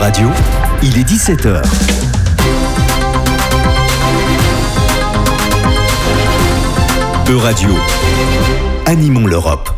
Radio, il est 17h. E-Radio, animons l'Europe.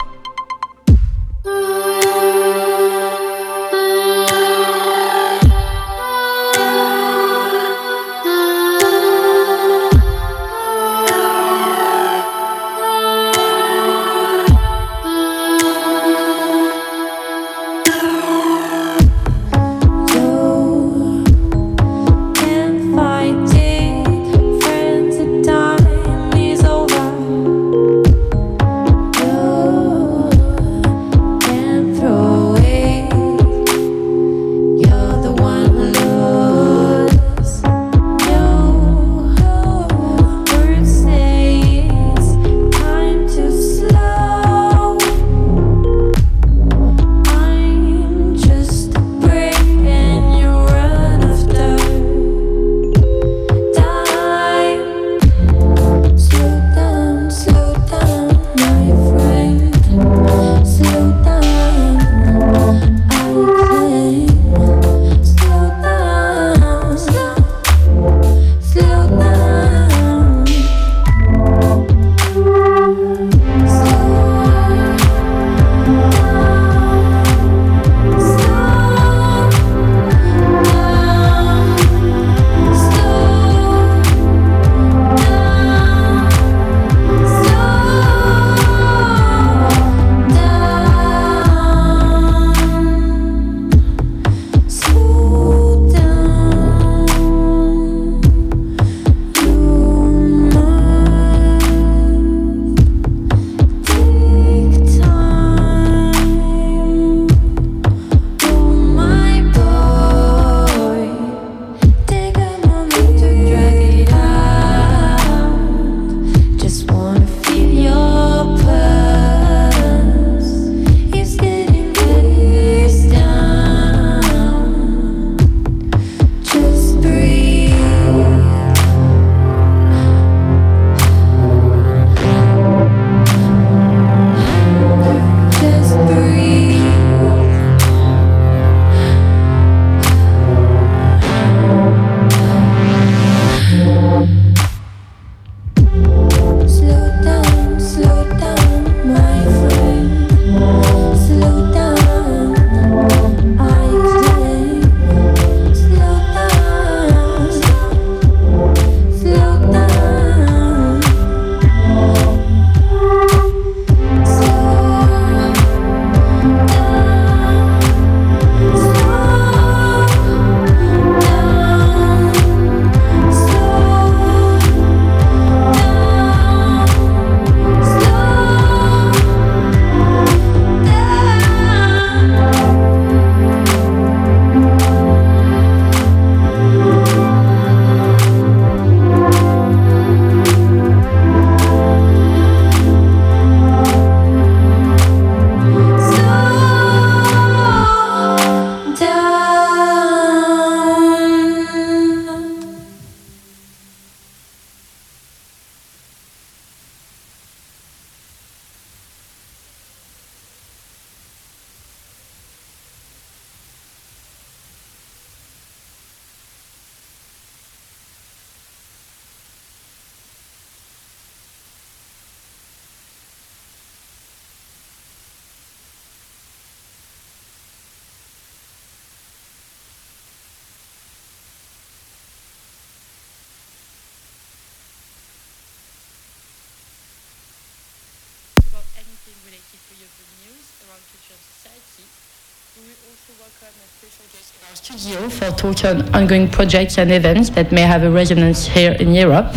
Studio for talk on ongoing projects and events that may have a resonance here in Europe.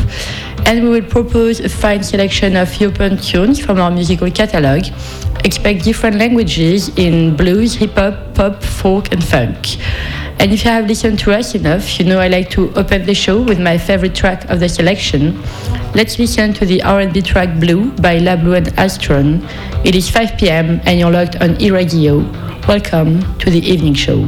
And we will propose a fine selection of European tunes from our musical catalogue. Expect different languages in blues, hip hop, pop, folk, and funk. And if you have listened to us enough, you know I like to open the show with my favorite track of the selection. Let's listen to the R&B track Blue by La Blue and Astron. It is 5 p.m. and you're locked on e-radio. Welcome to the evening show.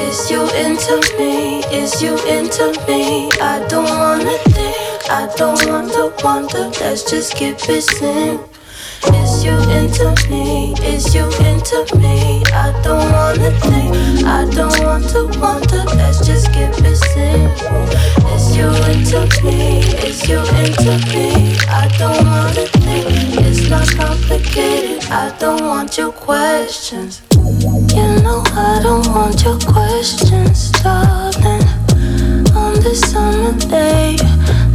Is you into me? Is you into me? I don't wanna think I don't want to wonder, let's just simple. Is you into me? Is you into me? I don't wanna think, I don't want to wonder. Let's just keep it simple. Is you into me? Is you into me? I don't wanna think, it's not complicated. I don't want your questions. You know I don't want your questions, darling. Summer day,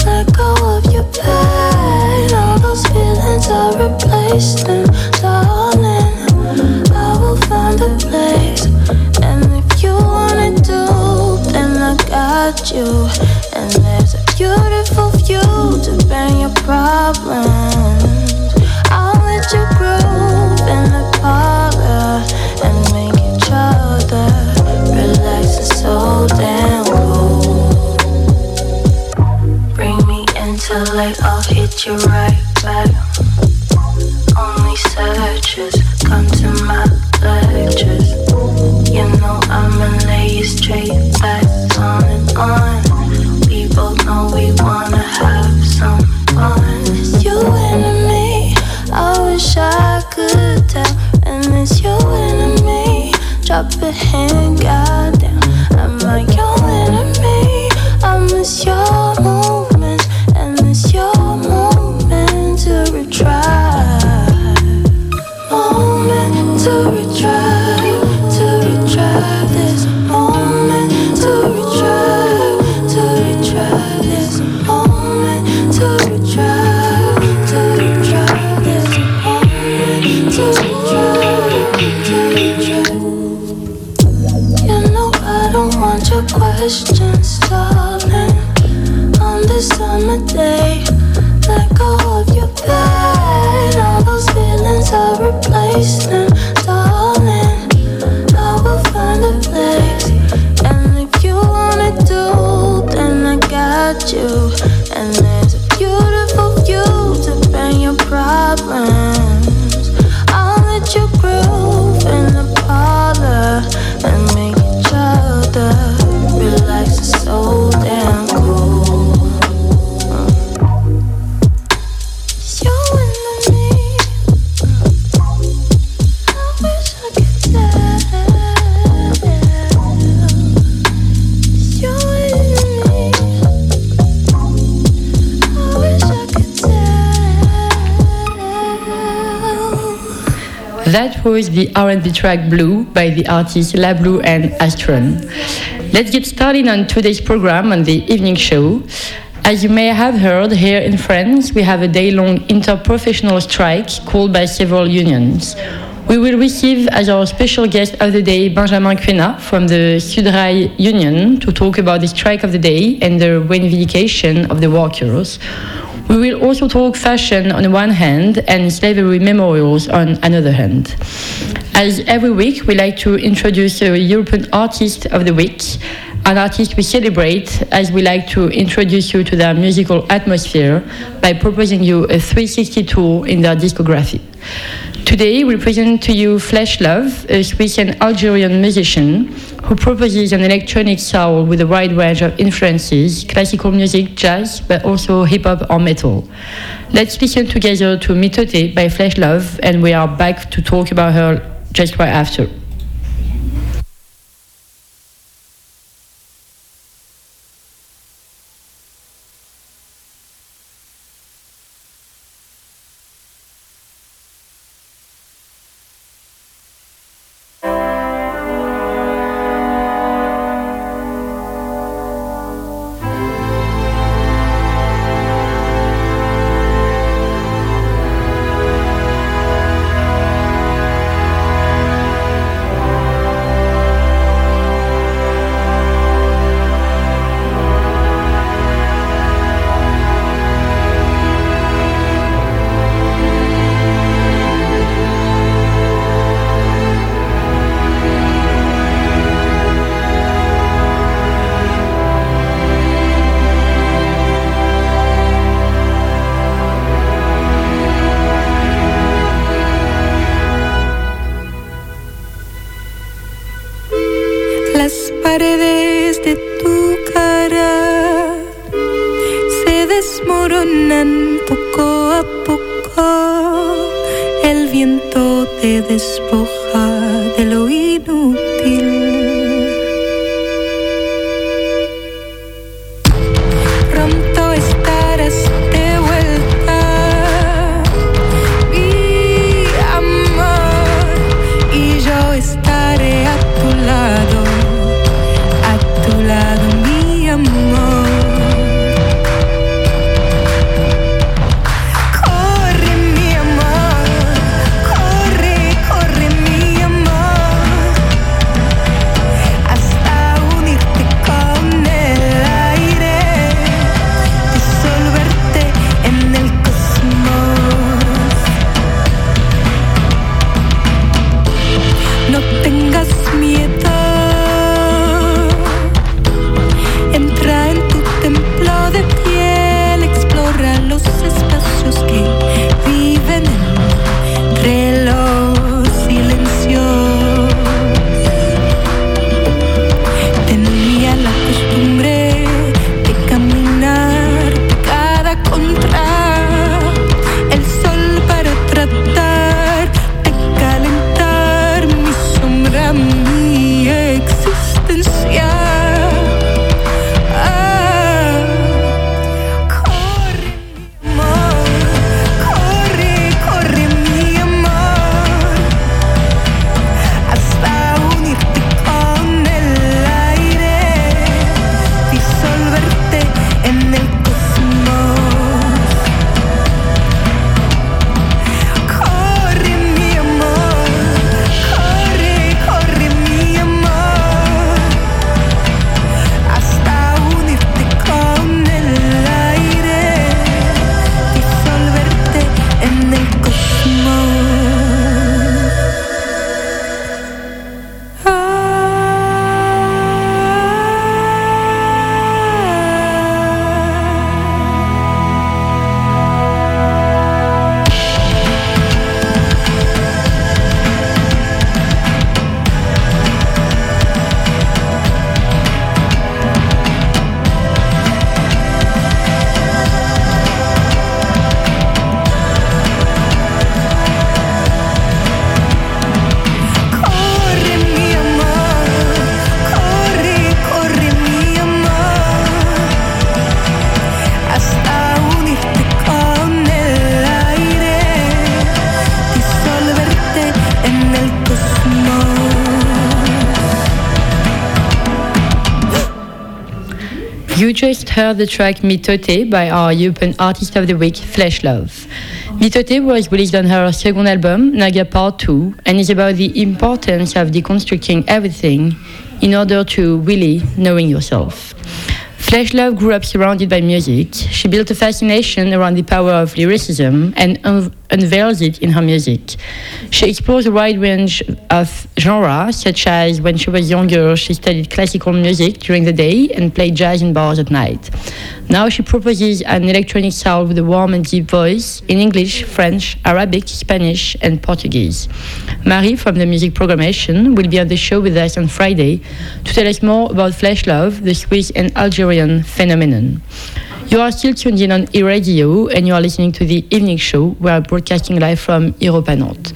let go of your pain. All those feelings are replaced, and darling, I will find a place. And if you wanna do, then I got you. And there's a beautiful view to bring your problems. You're. That was the R&B track Blue by the artists La Blue and Astron. Let's get started on today's program on the evening show. As you may have heard, here in France, we have a day-long interprofessional strike called by several unions. We will receive as our special guest of the day Benjamin Quena from the Sudrail Union to talk about the strike of the day and the reivindication of the workers. We will also talk fashion on the one hand and slavery memorials on another hand. As every week, we like to introduce a European Artist of the Week, an artist we celebrate as we like to introduce you to their musical atmosphere by proposing you a 360 tour in their discography. Today, we present to you Flesh Love, a Swiss and Algerian musician who proposes an electronic soul with a wide range of influences classical music, jazz, but also hip hop or metal. Let's listen together to Mitote by Flesh Love, and we are back to talk about her just right after. Heard the track Mitote by our European Artist of the Week, Flesh Love. Mitote was released on her second album, Naga Part 2, and is about the importance of deconstructing everything in order to really knowing yourself. Flesh Love grew up surrounded by music. She built a fascination around the power of lyricism and un- unveils it in her music. She explores a wide range of genres, such as when she was younger, she studied classical music during the day and played jazz in bars at night. Now she proposes an electronic sound with a warm and deep voice in English, French, Arabic, Spanish, and Portuguese. Marie from the music programmation will be on the show with us on Friday to tell us more about Flesh Love, the Swiss and Algerian phenomenon. You are still tuned in on e-radio and you are listening to the evening show. We are broadcasting live from Europa Nantes.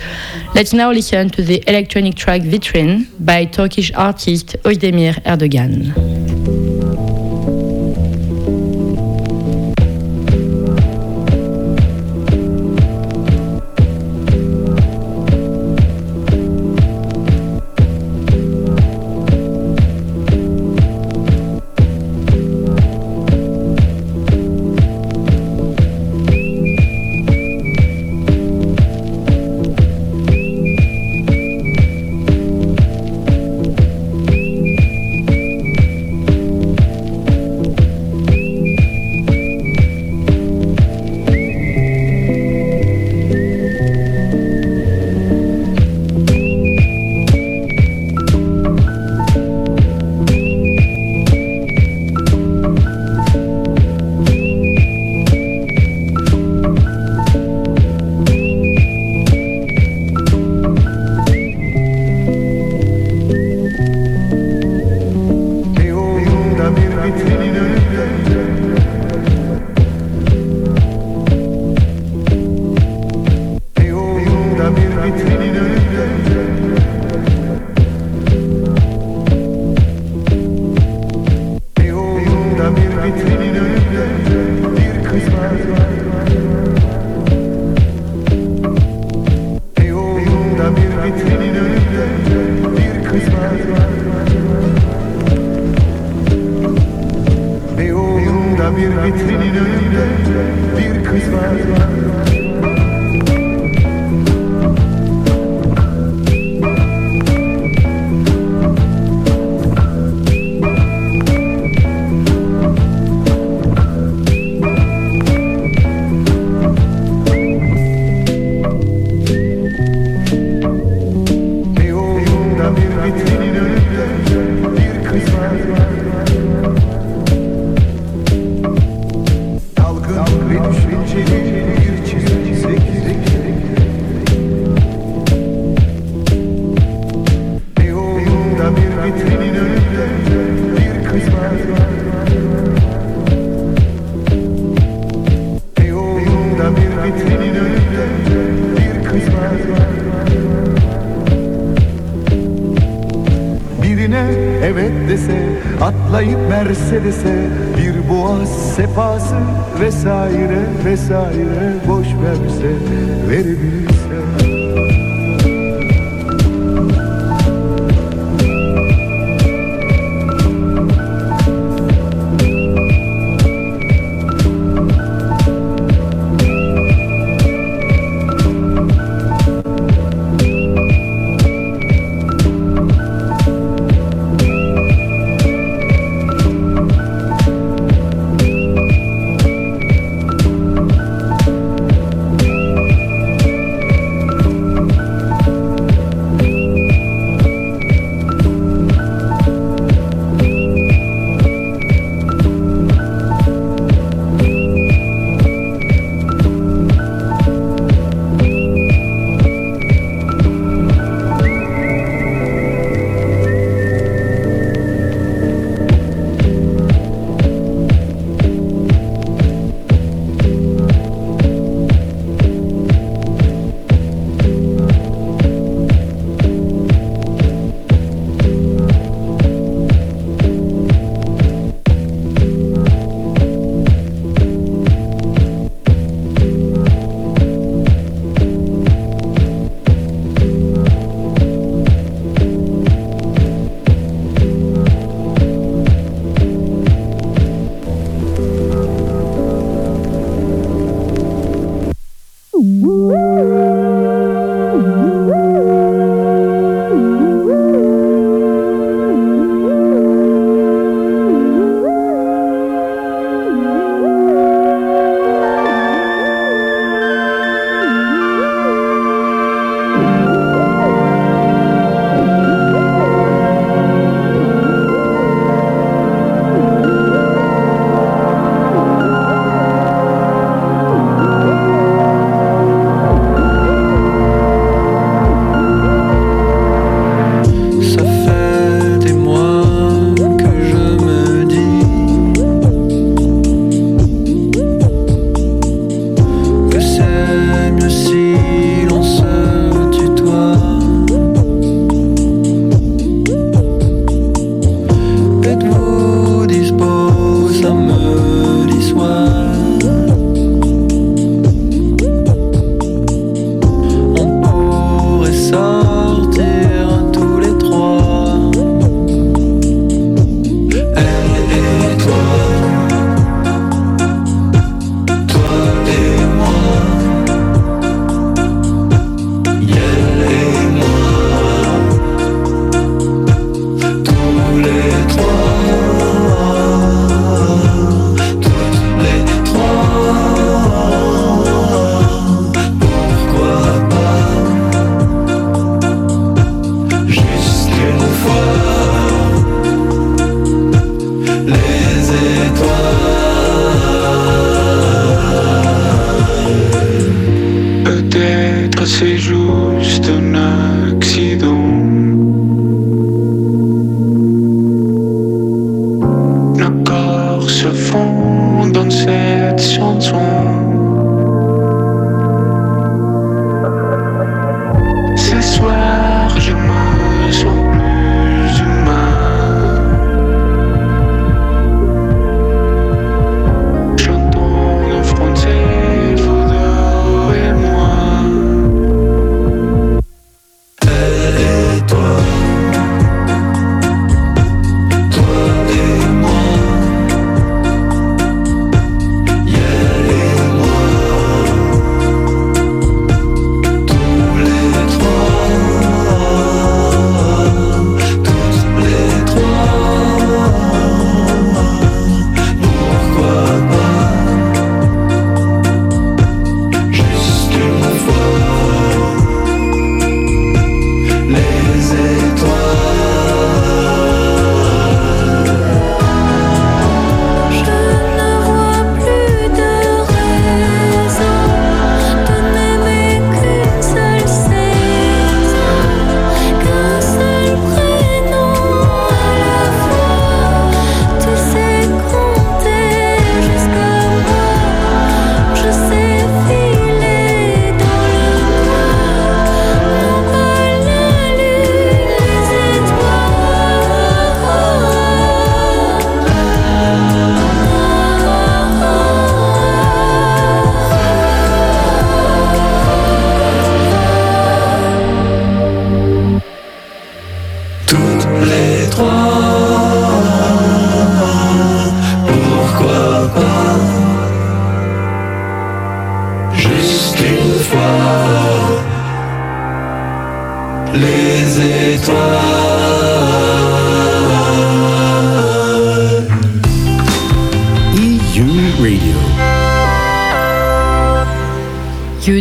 Let's now listen to the electronic track Vitrine by Turkish artist Ozdemir Erdogan.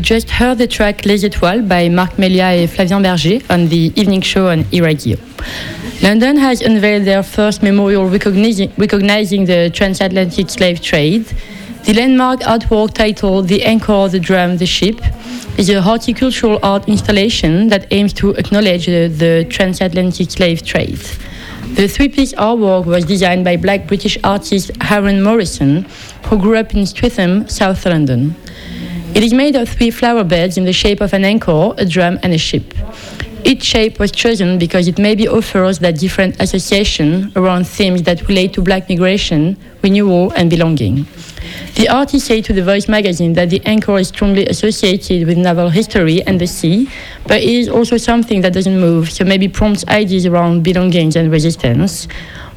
Just heard the track Les Étoiles by Marc Melia et Flavien Berger on the evening show on e-radio. London has unveiled their first memorial recognizing, recognizing the transatlantic slave trade. The landmark artwork titled The Anchor, the Drum, the Ship is a horticultural art installation that aims to acknowledge the, the transatlantic slave trade. The three-piece artwork was designed by black British artist Aaron Morrison, who grew up in Streatham, South London. It is made of three flower beds in the shape of an anchor, a drum, and a ship. Each shape was chosen because it maybe offers that different association around themes that relate to black migration, renewal, and belonging. The artist said to The Voice magazine that the anchor is strongly associated with naval history and the sea, but it is also something that doesn't move, so maybe prompts ideas around belongings and resistance.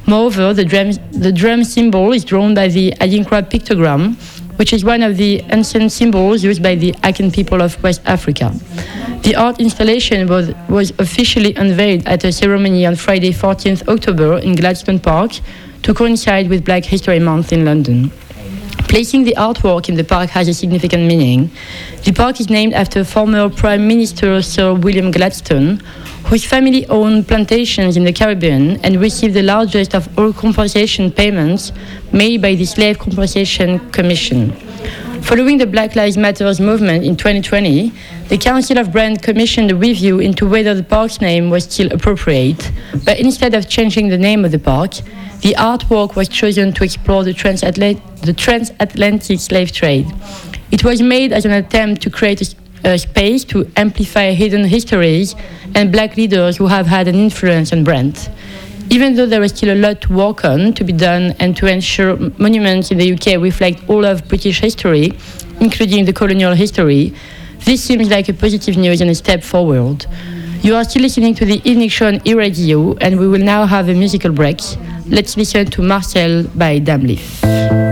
Moreover, the drum, the drum symbol is drawn by the Adinkra pictogram, which is one of the ancient symbols used by the Akan people of West Africa. The art installation was, was officially unveiled at a ceremony on Friday, 14th October in Gladstone Park to coincide with Black History Month in London. Placing the artwork in the park has a significant meaning. The park is named after former Prime Minister Sir William Gladstone, whose family owned plantations in the Caribbean and received the largest of all compensation payments made by the Slave Compensation Commission. Following the Black Lives Matter movement in 2020, the Council of Brand commissioned a review into whether the park's name was still appropriate, but instead of changing the name of the park, the artwork was chosen to explore the, transatla- the transatlantic slave trade. It was made as an attempt to create a space to amplify hidden histories and black leaders who have had an influence on brand. Even though there is still a lot to work on to be done and to ensure monuments in the UK reflect all of British history, including the colonial history, this seems like a positive news and a step forward. You are still listening to the evening show on e-radio, and we will now have a musical break. Let's listen to Marcel by Damleaf.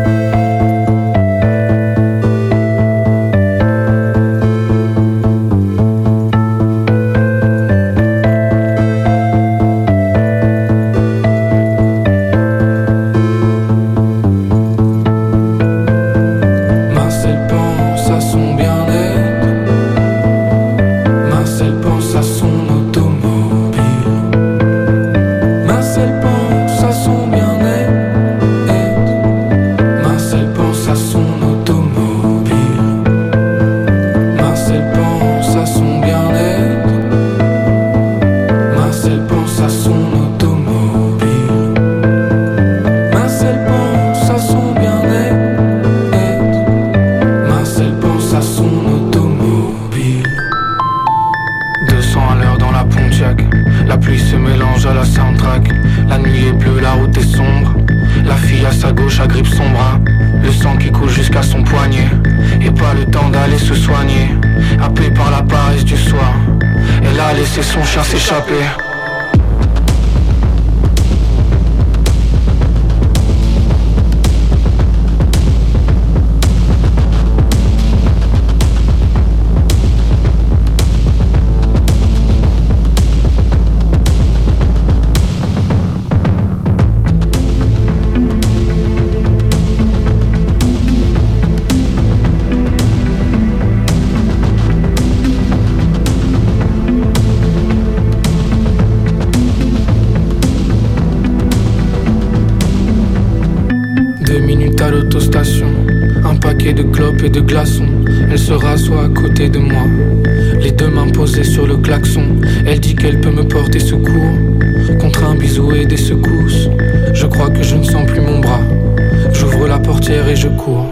Et je cours.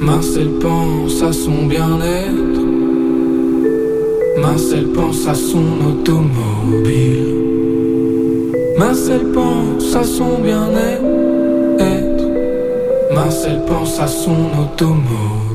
Marcel pense à son bien-être. Marcel pense à son automobile. Marcel pense à son bien-être. Marcel pense à son automobile.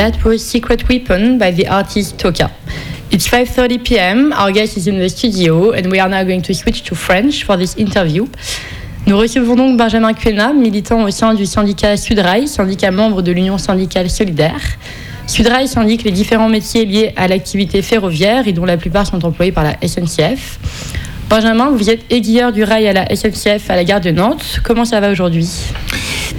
That was Secret Weapon by the artist Toka. It's 5:30 p.m. Our guest is in the studio and we are now going to switch to French for this interview. Nous recevons donc Benjamin Quena, militant au sein du syndicat Sudrail, syndicat membre de l'Union syndicale solidaire. Sudrail syndique les différents métiers liés à l'activité ferroviaire et dont la plupart sont employés par la SNCF. Benjamin, vous êtes aiguilleur du rail à la SNCF à la gare de Nantes. Comment ça va aujourd'hui?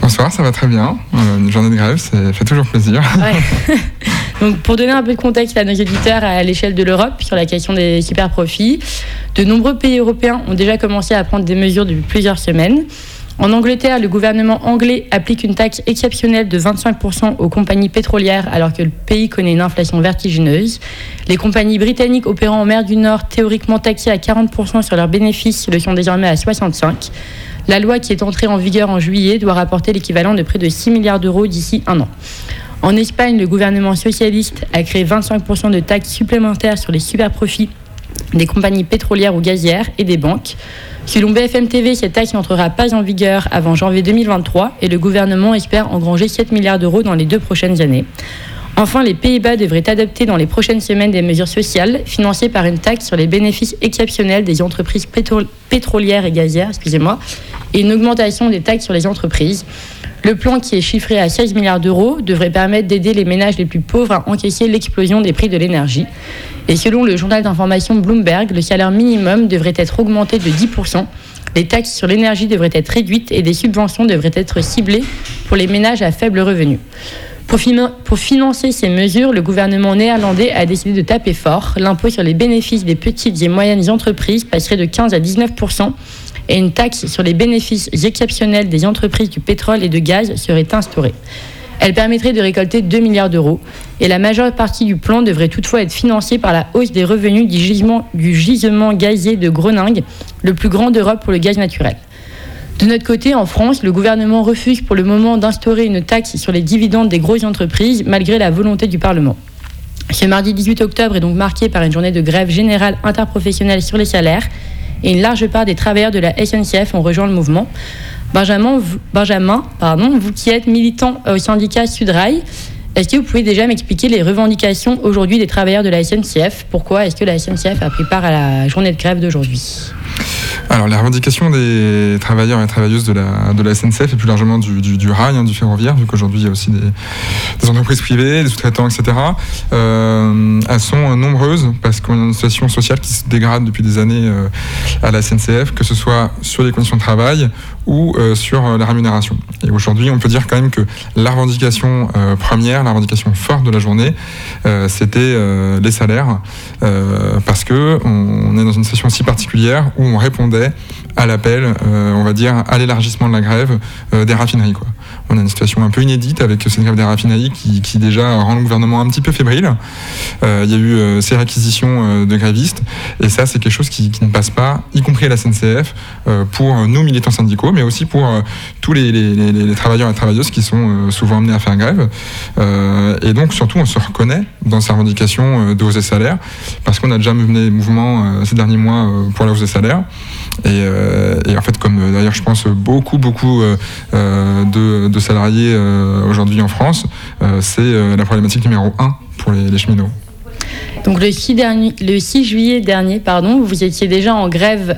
Bonsoir, ça va très bien. Euh, une journée de grève, ça fait toujours plaisir. Ouais. Donc, pour donner un peu de contexte à nos auditeurs à l'échelle de l'Europe sur la question des super profits, de nombreux pays européens ont déjà commencé à prendre des mesures depuis plusieurs semaines. En Angleterre, le gouvernement anglais applique une taxe exceptionnelle de 25% aux compagnies pétrolières alors que le pays connaît une inflation vertigineuse. Les compagnies britanniques opérant en mer du Nord, théoriquement taxées à 40% sur leurs bénéfices, le sont désormais à 65%. La loi qui est entrée en vigueur en juillet doit rapporter l'équivalent de près de 6 milliards d'euros d'ici un an. En Espagne, le gouvernement socialiste a créé 25% de taxes supplémentaires sur les super profits des compagnies pétrolières ou gazières et des banques. Selon BFM TV, cette taxe n'entrera pas en vigueur avant janvier 2023 et le gouvernement espère engranger 7 milliards d'euros dans les deux prochaines années. Enfin, les Pays-Bas devraient adopter dans les prochaines semaines des mesures sociales financées par une taxe sur les bénéfices exceptionnels des entreprises pétro- pétrolières et gazières, excusez-moi, et une augmentation des taxes sur les entreprises. Le plan, qui est chiffré à 16 milliards d'euros, devrait permettre d'aider les ménages les plus pauvres à encaisser l'explosion des prix de l'énergie. Et selon le journal d'information Bloomberg, le salaire minimum devrait être augmenté de 10%, les taxes sur l'énergie devraient être réduites et des subventions devraient être ciblées pour les ménages à faible revenu. Pour, finan- pour financer ces mesures, le gouvernement néerlandais a décidé de taper fort. L'impôt sur les bénéfices des petites et moyennes entreprises passerait de 15 à 19% et une taxe sur les bénéfices exceptionnels des entreprises du pétrole et de gaz serait instaurée. Elle permettrait de récolter 2 milliards d'euros et la majeure partie du plan devrait toutefois être financée par la hausse des revenus du gisement, du gisement gazier de Groningue, le plus grand d'Europe pour le gaz naturel. De notre côté, en France, le gouvernement refuse pour le moment d'instaurer une taxe sur les dividendes des grosses entreprises malgré la volonté du Parlement. Ce mardi 18 octobre est donc marqué par une journée de grève générale interprofessionnelle sur les salaires et une large part des travailleurs de la SNCF ont rejoint le mouvement. Benjamin, vous, Benjamin pardon, vous qui êtes militant au syndicat Sudrail, est-ce que vous pouvez déjà m'expliquer les revendications aujourd'hui des travailleurs de la SNCF Pourquoi est-ce que la SNCF a pris part à la journée de grève d'aujourd'hui? Alors, les revendications des travailleurs et travailleuses de la, de la SNCF et plus largement du, du, rail, hein, du ferroviaire, vu qu'aujourd'hui il y a aussi des, entreprises privées, des sous-traitants, etc., euh, elles sont nombreuses parce qu'on a une situation sociale qui se dégrade depuis des années euh, à la SNCF, que ce soit sur les conditions de travail ou euh, sur la rémunération. Et aujourd'hui, on peut dire quand même que la revendication première, la revendication forte de la journée, c'était les salaires, parce que on est dans une situation si particulière où on répondait à l'appel, euh, on va dire, à l'élargissement de la grève euh, des raffineries. On a une situation un peu inédite avec cette grève des qui, déjà rend le gouvernement un petit peu fébrile. Euh, Il y a eu euh, ces réquisitions euh, de grévistes, et ça, c'est quelque chose qui, ne passe pas, y compris à la SNCF, pour nous militants syndicaux, mais aussi pour tous les, travailleurs et travailleuses qui sont souvent amenés à faire grève. Et donc, surtout, on se reconnaît dans ces revendications euh, de hausse des salaires, parce qu'on a déjà mené des mouvements ces derniers mois pour la hausse des salaires. Et, en fait, comme d'ailleurs, je pense beaucoup, beaucoup de salariés euh, aujourd'hui en France, euh, c'est euh, la problématique numéro un pour les, cheminots. Donc le 6, dernier- le 6 juillet dernier, pardon, vous étiez déjà en grève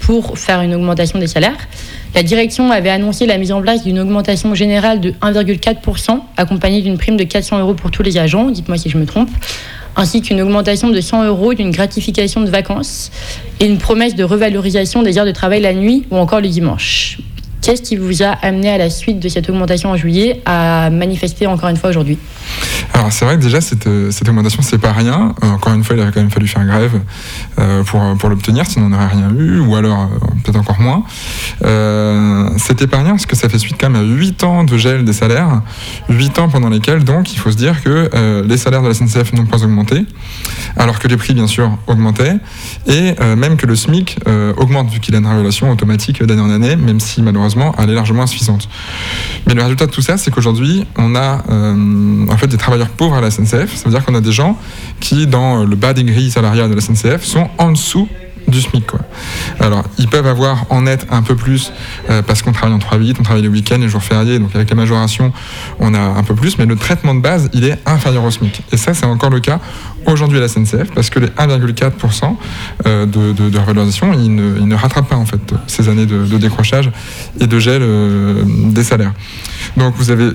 pour faire une augmentation des salaires. La direction avait annoncé la mise en place d'une augmentation générale de 1,4%, accompagnée d'une prime de 400 euros pour tous les agents, dites-moi si je me trompe, ainsi qu'une augmentation de 100 euros d'une gratification de vacances et une promesse de revalorisation des heures de travail la nuit ou encore le dimanche. Qu'est-ce qui vous a amené à la suite de cette augmentation en juillet à manifester encore une fois aujourd'hui Alors c'est vrai que déjà cette, euh, augmentation c'est pas rien. Euh, encore une fois il aurait quand même fallu faire grève euh, pour, pour l'obtenir, sinon on n'aurait rien eu, ou alors peut-être encore moins. Euh, C'était pas rien parce que ça fait suite quand même à 8 ans de gel des salaires, 8 ans pendant lesquels donc il faut se dire que les salaires de la SNCF n'ont pas augmenté, alors que les prix bien sûr augmentaient, et même que le SMIC augmente vu qu'il a une révélation automatique d'année en année, même si malheureusement elle est largement insuffisante. Mais le résultat de tout ça, c'est qu'aujourd'hui, on a euh, en fait des travailleurs pauvres à la SNCF. Ça veut dire qu'on a des gens qui, dans le bas des grilles salariales de la SNCF, sont en dessous du SMIC. Quoi. Alors, ils peuvent avoir en net un peu plus euh, parce qu'on travaille en 3-8, on travaille les week-ends, les jours fériés, donc avec la majoration, on a un peu plus, mais le traitement de base, il est inférieur au SMIC. Et ça, c'est encore le cas aujourd'hui à la SNCF parce que les 1,4% euh, de, de, de revalorisation, ils ne, rattrapent pas en fait ces années de, décrochage et de gel euh, des salaires. Donc vous avez,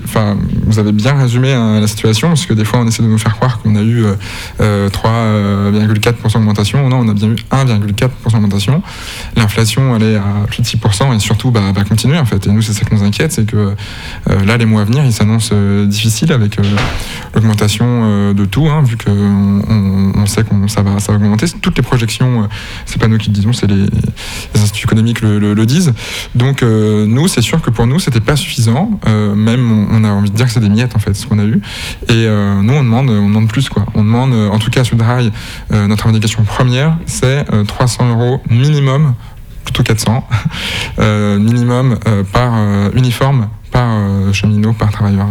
vous avez bien résumé hein, la situation parce que des fois on essaie de nous faire croire qu'on a eu euh, euh, 3,4% d'augmentation. Non, on a bien eu 1,4% 4 d'augmentation. L'inflation, elle est à plus de 6% et surtout bah, va continuer en fait. Et nous, c'est ça qui nous inquiète, c'est que euh, là, les mois à venir, ils s'annoncent euh, difficiles avec euh, l'augmentation de tout, hein, vu qu'on on, sait que ça va, augmenter. Toutes les projections, c'est pas nous qui le disons, c'est les, instituts économiques le, disent. Donc, nous, c'est sûr que pour nous, c'était pas suffisant. même, on, a envie de dire que c'est des miettes en fait, ce qu'on a eu. Et nous, on demande, on demande plus quoi. On demande, en tout cas, à Sudrail, notre indication première, c'est 300 500 euros minimum, plutôt 400, euh, minimum euh, par euh, uniforme, par cheminot, par travailleur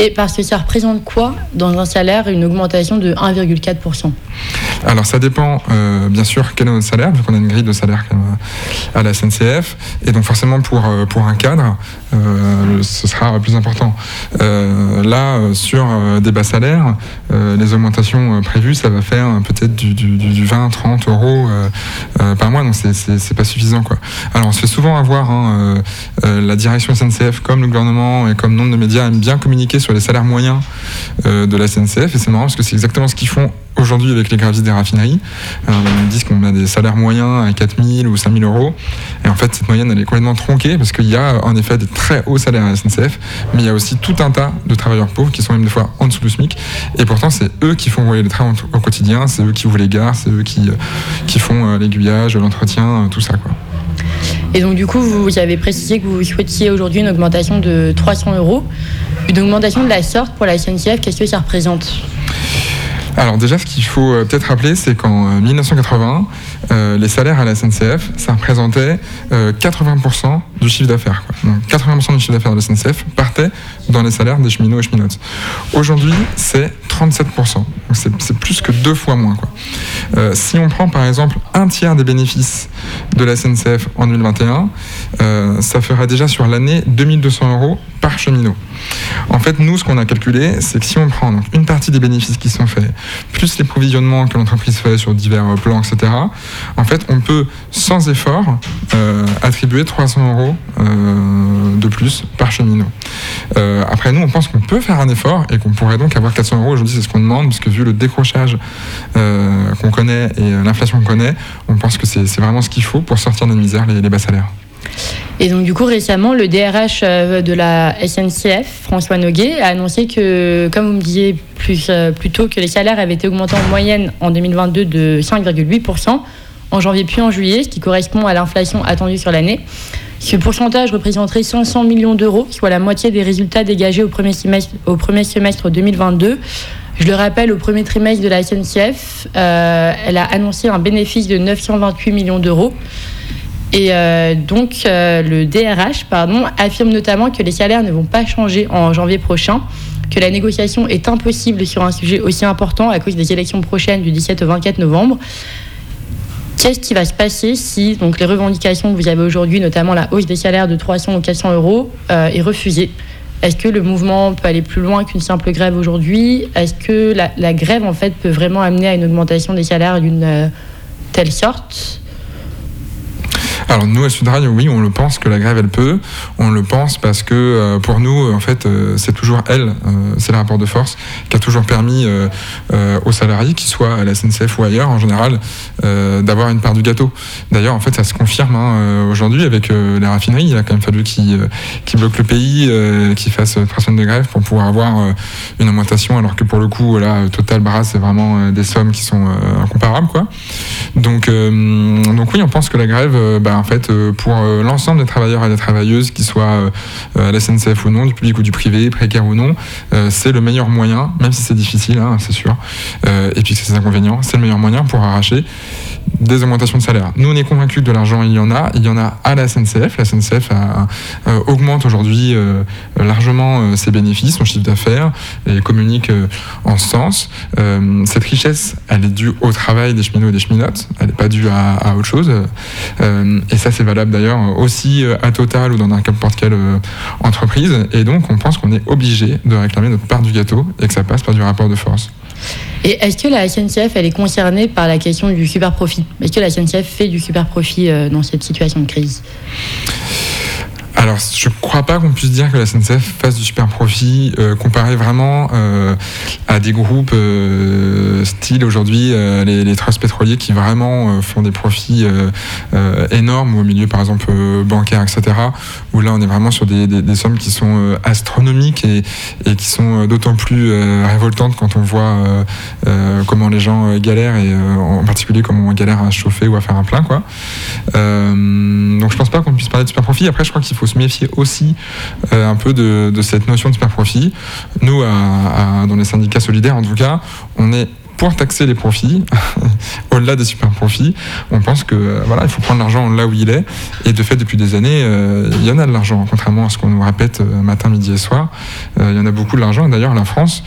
euh. Et parce que ça représente quoi dans un salaire une augmentation de 1,4% Alors ça dépend euh, bien sûr quel est notre salaire, vu qu'on a une grille de salaire même, à la SNCF, et donc forcément pour, euh, pour un cadre, euh, ce sera plus important. Euh, là, euh, sur euh, des bas salaires, euh, les augmentations euh, prévues, ça va faire euh, peut-être du, du, du 20-30 euros euh, euh, par mois, donc c'est- pas suffisant. Quoi. Alors on se fait souvent avoir, hein, euh, euh, la direction SNCF comme le gouvernement et comme nombre de médias aiment bien communiquer les salaires moyens euh, de la SNCF, et c'est marrant parce que c'est exactement ce qu'ils font aujourd'hui avec les grévistes des raffineries. Euh, ils disent qu'on a des salaires moyens à 4000 ou 5000 euros. Et en fait, cette moyenne, elle est complètement tronquée parce qu'il y a en effet des très hauts salaires à la SNCF, mais il y a aussi tout un tas de travailleurs pauvres qui sont même des fois en dessous du SMIC. Et pourtant, c'est eux qui font rouler les trains au, quotidien, c'est eux qui ouvrent les gares, c'est eux qui, euh, qui font l'aiguillage, l'entretien, tout ça. Et donc, du coup, vous avez précisé que vous souhaitiez aujourd'hui une augmentation de 300 euros. Une augmentation de la sorte pour la SNCF, qu'est-ce que ça représente? Alors déjà, ce qu'il faut euh, peut-être rappeler, c'est qu'en euh, 1980, euh, les salaires à la SNCF, ça représentait euh, 80% du chiffre d'affaires. Donc 80% du chiffre d'affaires de la SNCF partait dans les salaires des cheminots et cheminotes. Aujourd'hui, c'est 37%. Donc c'est plus que deux fois moins. Euh, si on prend par exemple un tiers des bénéfices de la SNCF en 2021, euh, ça ferait déjà sur l'année 2200 euros par cheminot. En fait, nous, ce qu'on a calculé, c'est que si on prend une partie des bénéfices qui sont faits, plus les provisionnements que l'entreprise fait sur divers euh, plans, etc., en fait, on peut, sans effort, euh, attribuer 300 euros de plus par cheminot. Après, nous, on pense qu'on peut faire un effort et qu'on pourrait donc avoir 400 euros. Aujourd'hui, c'est ce qu'on demande, parce que vu le décrochage qu'on connaît et l'inflation qu'on connaît, on pense que c'est vraiment ce qu'il faut pour sortir de misère, les, les bas salaires. Et donc, du coup, récemment, le DRH euh, de la SNCF, François Noguet, a annoncé que, comme vous me disiez plus, euh, plus tôt, que les salaires avaient été augmentés en moyenne en 2022 de 5,8% en janvier puis en juillet, ce qui correspond à l'inflation attendue sur l'année. Ce pourcentage représenterait 500 millions d'euros, soit la moitié des résultats dégagés au premier semestre, au premier semestre 2022. Je le rappelle, au premier trimestre de la SNCF, euh, elle a annoncé un bénéfice de 928 millions d'euros. Et euh, donc, euh, le DRH affirme notamment que les salaires ne vont pas changer en janvier prochain, que la négociation est impossible sur un sujet aussi important à cause des élections prochaines du 17 au 24 novembre. Qu'est-ce qui va se passer si donc, les revendications que vous avez aujourd'hui, notamment la hausse des salaires de 300 ou 400 euros, est refusée? Est-ce que le mouvement peut aller plus loin qu'une simple grève aujourd'hui? Est-ce que la, grève, en fait, peut vraiment amener à une augmentation des salaires d'une euh, telle sorte? Alors nous, à Sudrail, oui, on le pense que la grève, elle peut. On le pense parce que euh, pour nous, en fait, euh, c'est toujours elle, euh, c'est le rapport de force, qui a toujours permis euh, euh, aux salariés, qu'ils soient à la SNCF ou ailleurs, en général, euh, d'avoir une part du gâteau. D'ailleurs, en fait, ça se confirme hein, euh, aujourd'hui avec euh, les raffineries. Il a quand même fallu qu'ils euh, qu'ils bloquent le pays, euh, qu'ils fassent trois semaines de grève pour pouvoir avoir euh, une augmentation, alors que pour le coup, là, Total Bras, c'est vraiment euh, des sommes qui sont euh, incomparables, quoi. Donc, euh, donc oui, on pense que la grève, euh, bah, en fait, euh, pour euh, l'ensemble des travailleurs et des travailleuses, qu'ils soient euh, à la SNCF ou non, du public ou du privé, précaire ou non, c'est le meilleur moyen, même si c'est difficile, hein, c'est sûr, et puis que c'est inconvénients, c'est le meilleur moyen pour arracher des augmentations de salaire. Nous, on est convaincus que de l'argent, il y en a. Il y en a à la SNCF. La SNCF a- euh, augmente aujourd'hui euh, largement euh, ses bénéfices, son chiffre d'affaires, et communique euh, en ce sens. Euh, cette richesse, elle est due au travail des cheminots et des cheminotes. Elle n'est pas due à, autre chose. Euh, et ça, c'est valable d'ailleurs aussi euh, à Total ou dans n'importe quelle euh, entreprise. Et donc, on pense qu'on est obligé de réclamer notre part du gâteau et que ça passe par du rapport de force. Et est-ce que la SNCF, est concernée par la question du super profit Est-ce que la SNCF fait du super profit euh, dans cette situation de crise? Alors, je crois pas qu'on puisse dire que la SNCF fasse du super profit euh, comparé vraiment euh, à des groupes euh, style aujourd'hui euh, les, les trusts pétroliers qui vraiment euh, font des profits euh, énormes au milieu par exemple bancaire etc. Où là on est vraiment sur des, des- des sommes qui sont astronomiques et, et qui sont d'autant plus révoltantes quand on voit comment les gens galèrent et en particulier comment on galère à chauffer ou à faire un plein quoi. Donc je pense pas qu'on puisse parler de super profit. Après, je crois qu'il faut se méfier aussi euh, un peu de, cette notion de super profit. Nous, dans les syndicats solidaires, en tout cas, on est pour taxer les profits, au-delà des super profits, on pense que voilà, il faut prendre l'argent là où il est. Et de fait, depuis des années, euh, il y en a de l'argent, contrairement à ce qu'on nous répète euh, matin, midi et soir. Euh, il y en a beaucoup de l'argent. D'ailleurs, la France,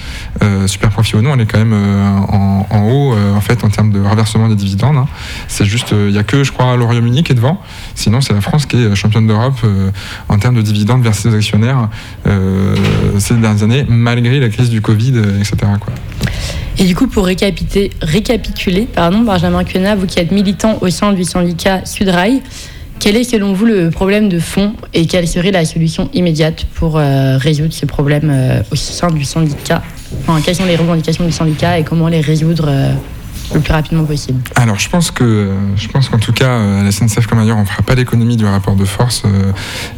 super profit ou non, elle est quand même en, haut en fait en termes de reversement des dividendes. hein. C'est juste, il y a que je crois le Royaume-Uni qui est devant. Sinon, c'est la France qui est championne d'Europe en termes de dividendes versés aux actionnaires ces dernières années, malgré la crise du Covid, etc. Quoi. Et du coup, pour récapiter- récapituler, pardon, Benjamin Quenat, vous qui êtes militant au sein du syndicat Sudrail, quel est selon vous le problème de fond et quelle serait la solution immédiate pour euh, résoudre ces problèmes euh, au sein du syndicat? Enfin, Quelles sont les revendications du syndicat et comment les résoudre euh, le plus rapidement possible Alors, je pense que, je pense qu'en tout cas, euh, à la SNCF comme ailleurs, on fera pas l'économie du rapport de force euh,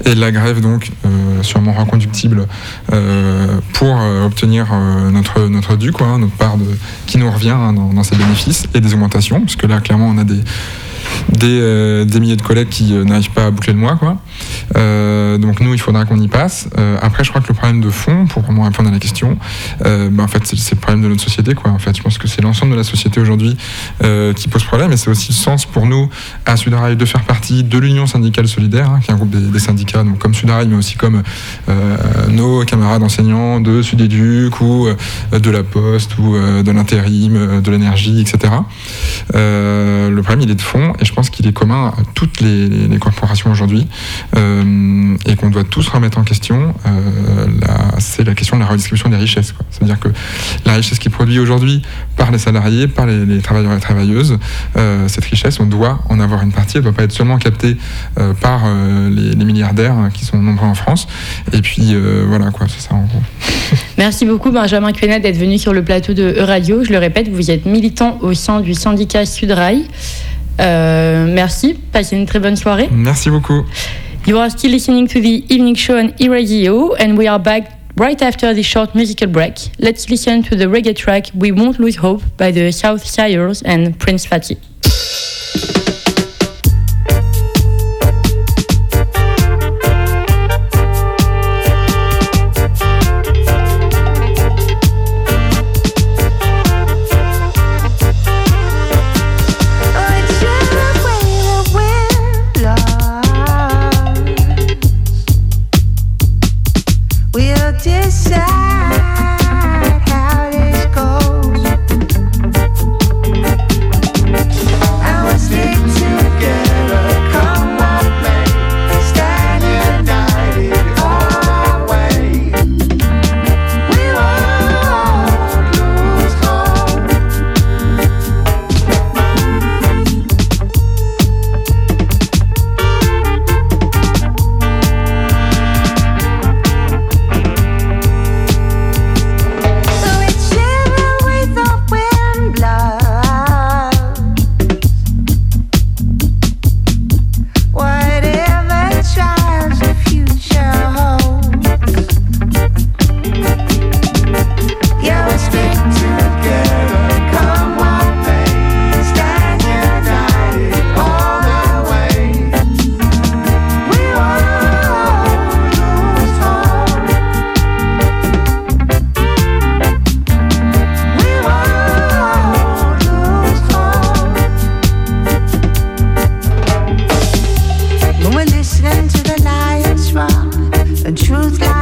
et de la grève, donc euh, sûrement reconductible, euh, pour euh, obtenir euh, notre notre dû, quoi, hein, notre part de qui nous revient hein, dans, dans ces bénéfices et des augmentations, parce que là, clairement, on a des des, euh, des milliers de collègues qui euh, n'arrivent pas à boucler le mois. Quoi. Euh, donc nous, il faudra qu'on y passe. Euh, après, je crois que le problème de fond, pour vraiment répondre à la question, euh, bah, en fait, c'est le problème de notre société. En fait, je pense que c'est l'ensemble de la société aujourd'hui qui pose problème, et c'est aussi le sens pour nous à Sudarail de faire partie de l'Union syndicale solidaire, hein, qui est un groupe des, syndicats, donc comme Sudarail, mais aussi comme nos camarades enseignants de Sudéduc ou de la Poste ou de l'intérim, de l'énergie, etc. Le problème, il est de fond, et je pense qu'il est commun à toutes les corporations aujourd'hui, euh, et qu'on doit tous remettre en question. Euh, c'est la question de la redistribution des richesses. C'est-à-dire que la richesse qui est produite aujourd'hui par les salariés, par les, les travailleurs et travailleuses, euh, cette richesse, on doit en avoir une partie. Elle ne doit pas être seulement captée euh, par les, les milliardaires hein, qui sont nombreux en France. Et puis voilà, quoi, c'est ça en gros. Merci beaucoup Benjamin Quenat d'être venu sur le plateau de E-Radio. Je le répète, vous êtes militant au sein du syndicat Sudrail. Euh, merci, passez une très bonne soirée. Merci beaucoup. You are still listening to the evening show on E-Radio and we are back right after this short musical break. Let's listen to the reggae track We Won't Lose Hope by the South Sires and Prince Fatih. The truth lies.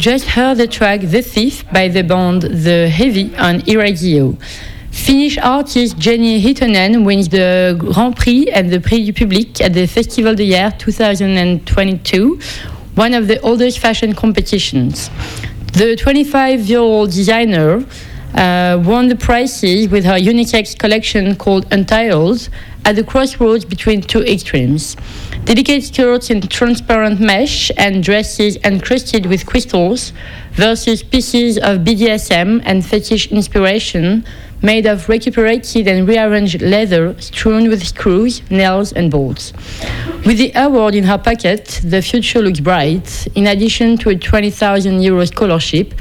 Just heard the track The Thief by the band The Heavy on Iragio. Finnish artist Jenny Hitonen wins the Grand Prix and the Prix du Public at the Festival de Year 2022, one of the oldest fashion competitions. The 25 year old designer uh, won the prizes with her unisex collection called Untitled at the crossroads between two extremes. Delicate skirts in transparent mesh and dresses encrusted with crystals versus pieces of BDSM and fetish inspiration made of recuperated and rearranged leather strewn with screws, nails, and bolts. With the award in her pocket, the future looks bright. In addition to a 20,000 euro scholarship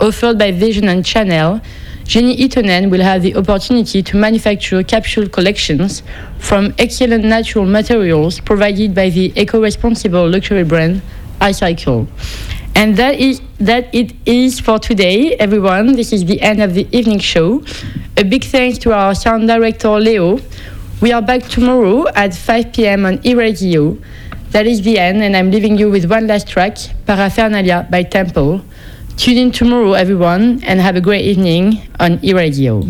offered by Vision and Chanel, Jenny Itonen will have the opportunity to manufacture capsule collections from excellent natural materials provided by the eco-responsible luxury brand iCycle. And that is that it is for today, everyone. This is the end of the evening show. A big thanks to our sound director Leo. We are back tomorrow at 5 p.m. on e-radio. That is the end, and I'm leaving you with one last track, Paraphernalia by Temple. Tune in tomorrow, everyone, and have a great evening on e-radio.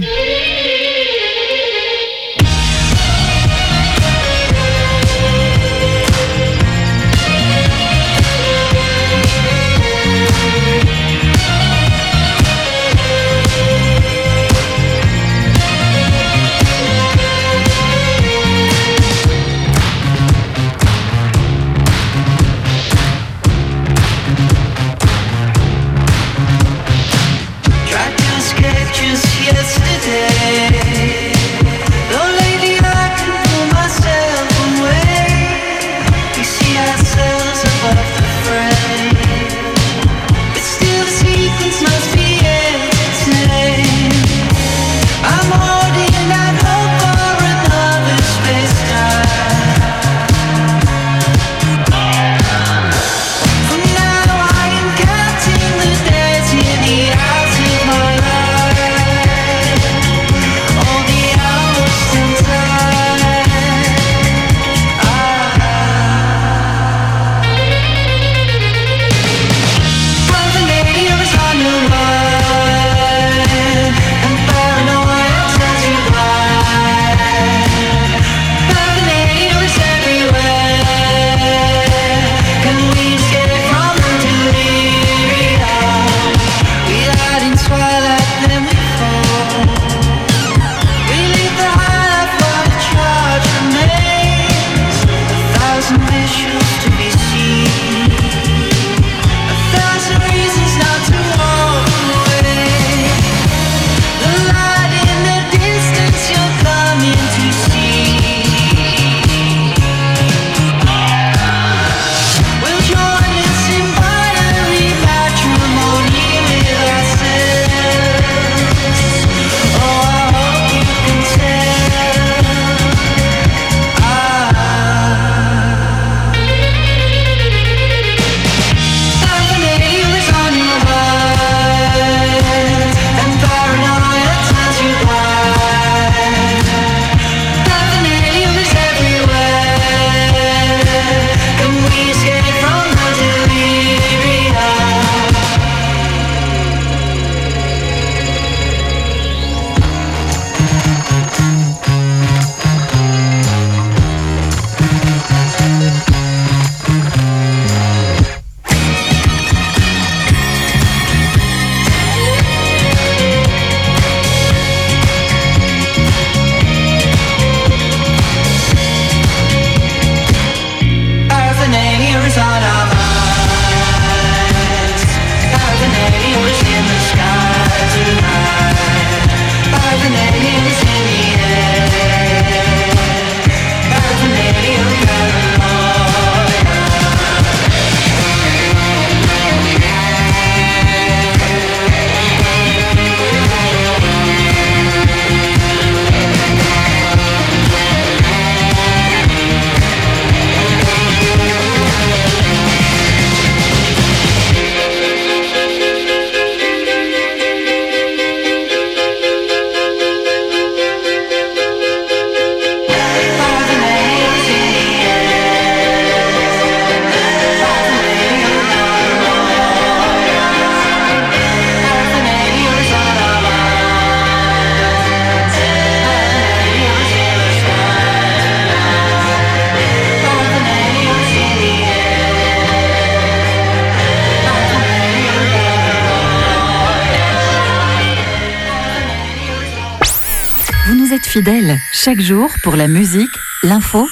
Chaque jour pour la musique, l'info,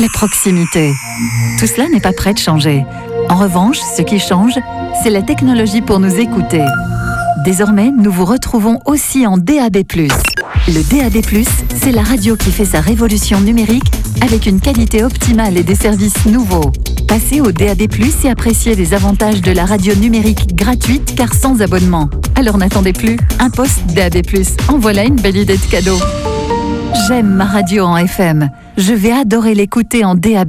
la proximité. Tout cela n'est pas prêt de changer. En revanche, ce qui change, c'est la technologie pour nous écouter. Désormais, nous vous retrouvons aussi en DAB+. Le DAB+, c'est la radio qui fait sa révolution numérique avec une qualité optimale et des services nouveaux. Passez au DAB+, et appréciez les avantages de la radio numérique gratuite car sans abonnement. Alors n'attendez plus, un poste DAB+. En voilà une belle idée de cadeau. J'aime ma radio en FM. Je vais adorer l'écouter en DAB+.